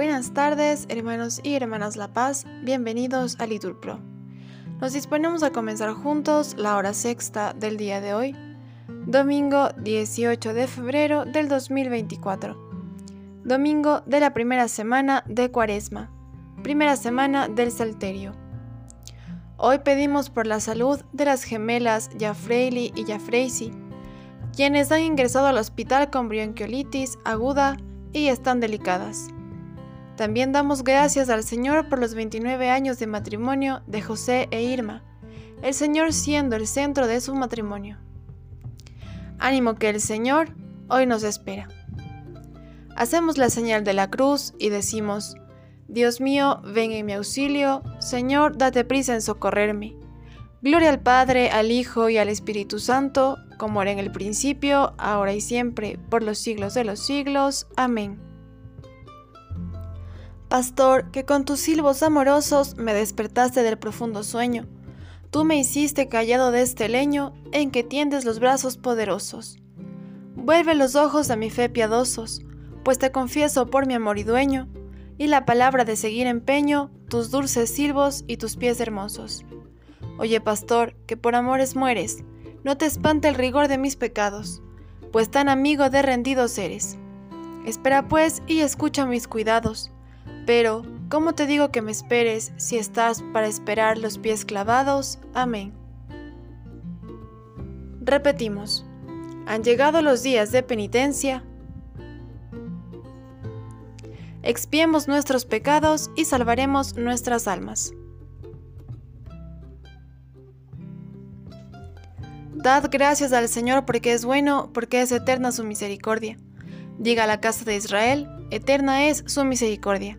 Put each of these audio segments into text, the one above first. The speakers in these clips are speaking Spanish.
Buenas tardes, hermanos y hermanas La Paz, bienvenidos a Litur Pro. Nos disponemos a comenzar juntos la hora sexta del día de hoy, domingo 18 de febrero del 2024, domingo de la primera semana de Cuaresma, primera semana del Salterio. Hoy pedimos por la salud de las gemelas Jafreili y Jafreisi, quienes han ingresado al hospital con bronquiolitis aguda y están delicadas. También damos gracias al Señor por los 29 años de matrimonio de José e Irma, el Señor siendo el centro de su matrimonio. Ánimo que el Señor hoy nos espera. Hacemos la señal de la cruz y decimos, Dios mío, ven en mi auxilio, Señor, date prisa en socorrerme. Gloria al Padre, al Hijo y al Espíritu Santo, como era en el principio, ahora y siempre, por los siglos de los siglos. Amén. Pastor, que con tus silbos amorosos me despertaste del profundo sueño. Tú me hiciste callado de este leño en que tiendes los brazos poderosos. Vuelve los ojos a mi fe piadosos, pues te confieso por mi amor y dueño, y la palabra de seguir empeño, tus dulces silbos y tus pies hermosos. Oye, pastor, que por amores mueres, no te espante el rigor de mis pecados, pues tan amigo de rendidos eres. Espera pues y escucha mis cuidados pero, ¿cómo te digo que me esperes si estás para esperar los pies clavados? Amén. Repetimos, han llegado los días de penitencia. Expiemos nuestros pecados y salvaremos nuestras almas. Dad gracias al Señor porque es bueno, porque es eterna su misericordia. Diga la casa de Israel, eterna es su misericordia.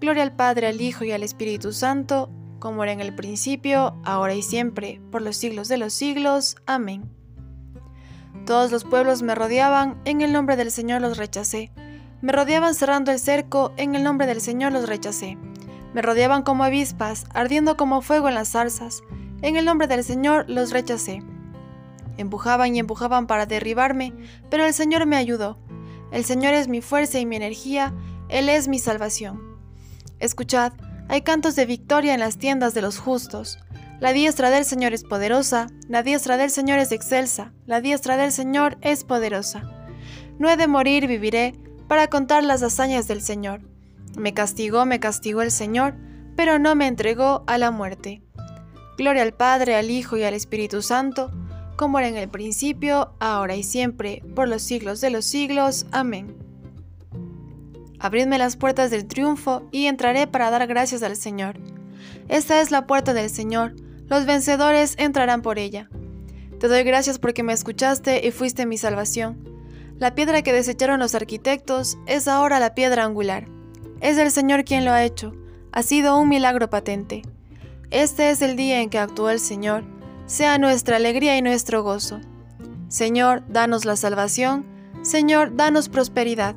Gloria al Padre, al Hijo y al Espíritu Santo, como era en el principio, ahora y siempre, por los siglos de los siglos. Amén. Todos los pueblos me rodeaban, en el nombre del Señor los rechacé. Me rodeaban cerrando el cerco, en el nombre del Señor los rechacé. Me rodeaban como avispas, ardiendo como fuego en las zarzas, en el nombre del Señor los rechacé. Empujaban y empujaban para derribarme, pero el Señor me ayudó. El Señor es mi fuerza y mi energía, Él es mi salvación. Escuchad, hay cantos de victoria en las tiendas de los justos. La diestra del Señor es poderosa, la diestra del Señor es excelsa, la diestra del Señor es poderosa. No he de morir, viviré, para contar las hazañas del Señor. Me castigó, me castigó el Señor, pero no me entregó a la muerte. Gloria al Padre, al Hijo y al Espíritu Santo, como era en el principio, ahora y siempre, por los siglos de los siglos. Amén. Abridme las puertas del triunfo y entraré para dar gracias al Señor. Esta es la puerta del Señor, los vencedores entrarán por ella. Te doy gracias porque me escuchaste y fuiste mi salvación. La piedra que desecharon los arquitectos es ahora la piedra angular. Es el Señor quien lo ha hecho. Ha sido un milagro patente. Este es el día en que actuó el Señor. Sea nuestra alegría y nuestro gozo. Señor, danos la salvación. Señor, danos prosperidad.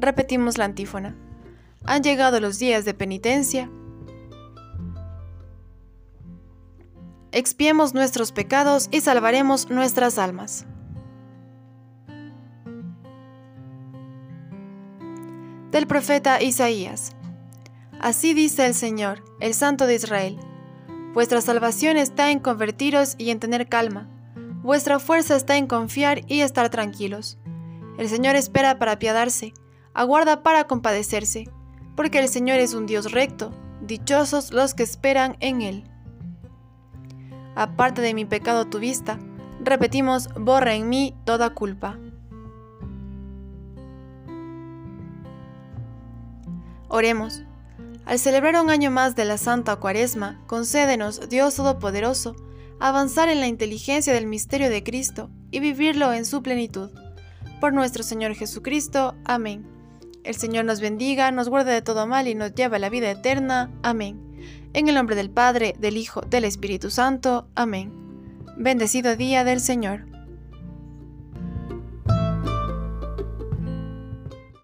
Repetimos la antífona. Han llegado los días de penitencia. Expiemos nuestros pecados y salvaremos nuestras almas. Del profeta Isaías. Así dice el Señor, el Santo de Israel. Vuestra salvación está en convertiros y en tener calma. Vuestra fuerza está en confiar y estar tranquilos. El Señor espera para apiadarse aguarda para compadecerse, porque el Señor es un Dios recto, dichosos los que esperan en Él. Aparte de mi pecado tu vista, repetimos, borra en mí toda culpa. Oremos. Al celebrar un año más de la Santa Cuaresma, concédenos, Dios Todopoderoso, avanzar en la inteligencia del misterio de Cristo y vivirlo en su plenitud. Por nuestro Señor Jesucristo. Amén. El Señor nos bendiga, nos guarde de todo mal y nos lleve a la vida eterna. Amén. En el nombre del Padre, del Hijo, del Espíritu Santo. Amén. Bendecido día del Señor.